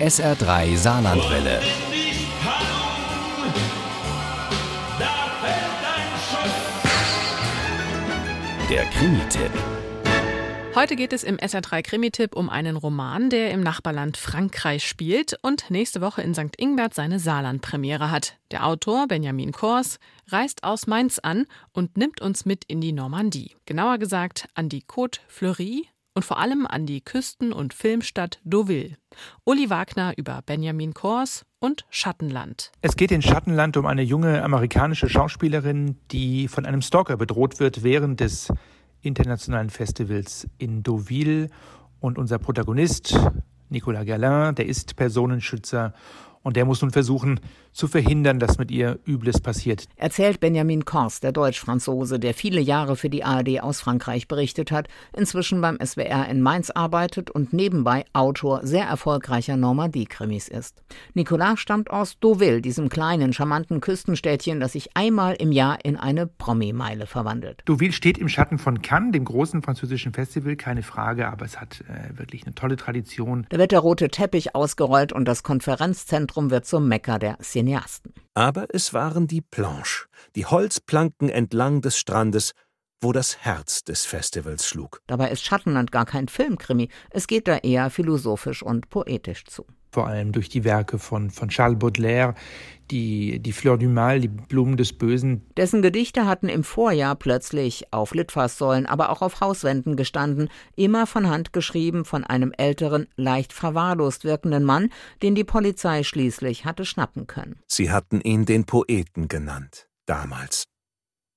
SR3 Saarlandwelle. Der Krimi-Tipp. Heute geht es im SR3 Krimi-Tipp um einen Roman, der im Nachbarland Frankreich spielt und nächste Woche in St. Ingbert seine Saarland-Premiere hat. Der Autor Benjamin Kors reist aus Mainz an und nimmt uns mit in die Normandie. Genauer gesagt an die Côte Fleurie und vor allem an die Küsten- und Filmstadt Deauville. Uli Wagner über Benjamin Kors und Schattenland. Es geht in Schattenland um eine junge amerikanische Schauspielerin, die von einem Stalker bedroht wird während des internationalen Festivals in Deauville. Und unser Protagonist, Nicolas Galin, der ist Personenschützer und der muss nun versuchen zu verhindern, dass mit ihr Übles passiert. Erzählt Benjamin Kors, der Deutsch-Franzose, der viele Jahre für die ARD aus Frankreich berichtet hat, inzwischen beim SWR in Mainz arbeitet und nebenbei Autor sehr erfolgreicher Normandie-Krimis ist. Nicolas stammt aus Deauville, diesem kleinen, charmanten Küstenstädtchen, das sich einmal im Jahr in eine Promi-Meile verwandelt. Deauville steht im Schatten von Cannes, dem großen französischen Festival, keine Frage, aber es hat äh, wirklich eine tolle Tradition. Da wird der rote Teppich ausgerollt und das Konferenzzentrum Zentrum wird zum Mekka der Cineasten. Aber es waren die Planche, die Holzplanken entlang des Strandes, wo das Herz des Festivals schlug. Dabei ist Schattenland gar kein Filmkrimi, es geht da eher philosophisch und poetisch zu vor allem durch die Werke von, von Charles Baudelaire, die, die Fleur du Mal, die Blumen des Bösen. Dessen Gedichte hatten im Vorjahr plötzlich auf Litfaßsäulen, aber auch auf Hauswänden gestanden, immer von Hand geschrieben von einem älteren, leicht verwahrlost wirkenden Mann, den die Polizei schließlich hatte schnappen können. Sie hatten ihn den Poeten genannt, damals.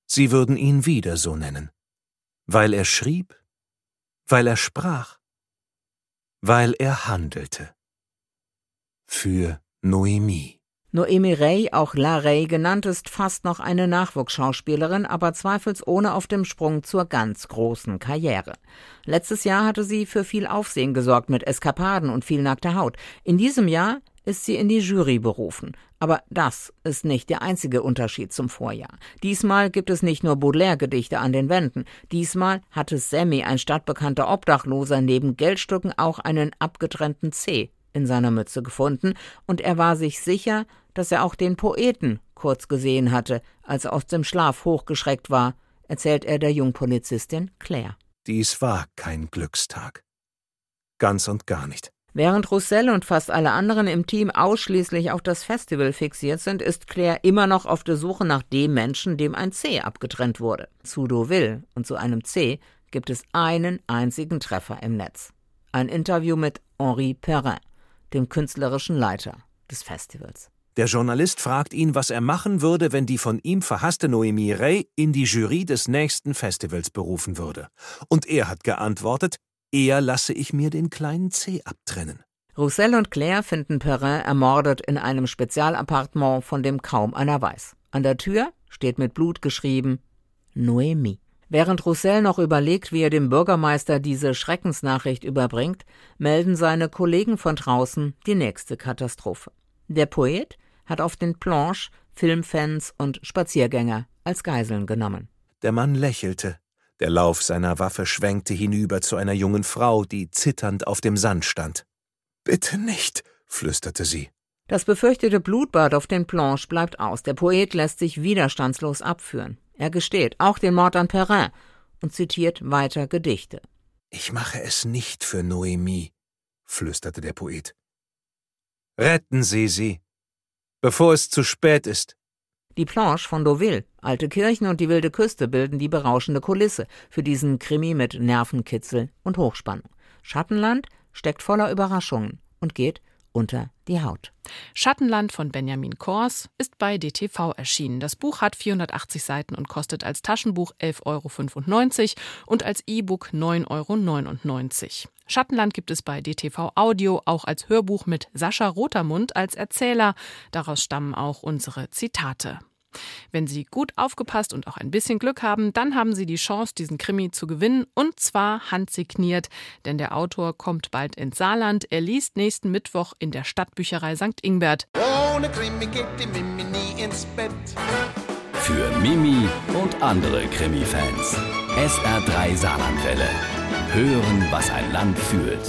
Sie würden ihn wieder so nennen. Weil er schrieb, weil er sprach, weil er handelte für Noemi. Noemi Ray, auch La Ray genannt, ist fast noch eine Nachwuchsschauspielerin, aber zweifelsohne auf dem Sprung zur ganz großen Karriere. Letztes Jahr hatte sie für viel Aufsehen gesorgt mit Eskapaden und viel nackter Haut. In diesem Jahr ist sie in die Jury berufen. Aber das ist nicht der einzige Unterschied zum Vorjahr. Diesmal gibt es nicht nur Baudelaire-Gedichte an den Wänden. Diesmal hatte Sammy, ein stadtbekannter Obdachloser, neben Geldstücken auch einen abgetrennten C in seiner Mütze gefunden, und er war sich sicher, dass er auch den Poeten kurz gesehen hatte, als er aus dem Schlaf hochgeschreckt war, erzählt er der Jungpolizistin Claire. Dies war kein Glückstag. Ganz und gar nicht. Während Roussel und fast alle anderen im Team ausschließlich auf das Festival fixiert sind, ist Claire immer noch auf der Suche nach dem Menschen, dem ein C abgetrennt wurde. Zu Deauville und zu einem C gibt es einen einzigen Treffer im Netz. Ein Interview mit Henri Perrin dem künstlerischen Leiter des Festivals. Der Journalist fragt ihn, was er machen würde, wenn die von ihm verhasste Noemi Ray in die Jury des nächsten Festivals berufen würde. Und er hat geantwortet, eher lasse ich mir den kleinen C abtrennen. Roussel und Claire finden Perrin ermordet in einem Spezialappartement, von dem kaum einer weiß. An der Tür steht mit Blut geschrieben Noemi. Während Roussel noch überlegt, wie er dem Bürgermeister diese Schreckensnachricht überbringt, melden seine Kollegen von draußen die nächste Katastrophe. Der Poet hat auf den Planche Filmfans und Spaziergänger als Geiseln genommen. Der Mann lächelte. Der Lauf seiner Waffe schwenkte hinüber zu einer jungen Frau, die zitternd auf dem Sand stand. Bitte nicht, flüsterte sie. Das befürchtete Blutbad auf den Planche bleibt aus. Der Poet lässt sich widerstandslos abführen. Er gesteht auch den Mord an Perrin und zitiert weiter Gedichte. Ich mache es nicht für Noemi, flüsterte der Poet. Retten Sie sie, bevor es zu spät ist. Die Planche von Deauville, alte Kirchen und die wilde Küste bilden die berauschende Kulisse für diesen Krimi mit Nervenkitzel und Hochspannung. Schattenland steckt voller Überraschungen und geht unter die Haut. Schattenland von Benjamin Kors ist bei DTV erschienen. Das Buch hat 480 Seiten und kostet als Taschenbuch 11,95 Euro und als E-Book 9,99 Euro. Schattenland gibt es bei DTV Audio auch als Hörbuch mit Sascha Rotermund als Erzähler. Daraus stammen auch unsere Zitate. Wenn Sie gut aufgepasst und auch ein bisschen Glück haben, dann haben Sie die Chance, diesen Krimi zu gewinnen und zwar handsigniert, denn der Autor kommt bald ins Saarland. Er liest nächsten Mittwoch in der Stadtbücherei St. Ingbert. Ohne Krimi geht die Mimi nie ins Bett. Für Mimi und andere Krimi-Fans. SR3 Saarlandwelle. Hören, was ein Land fühlt.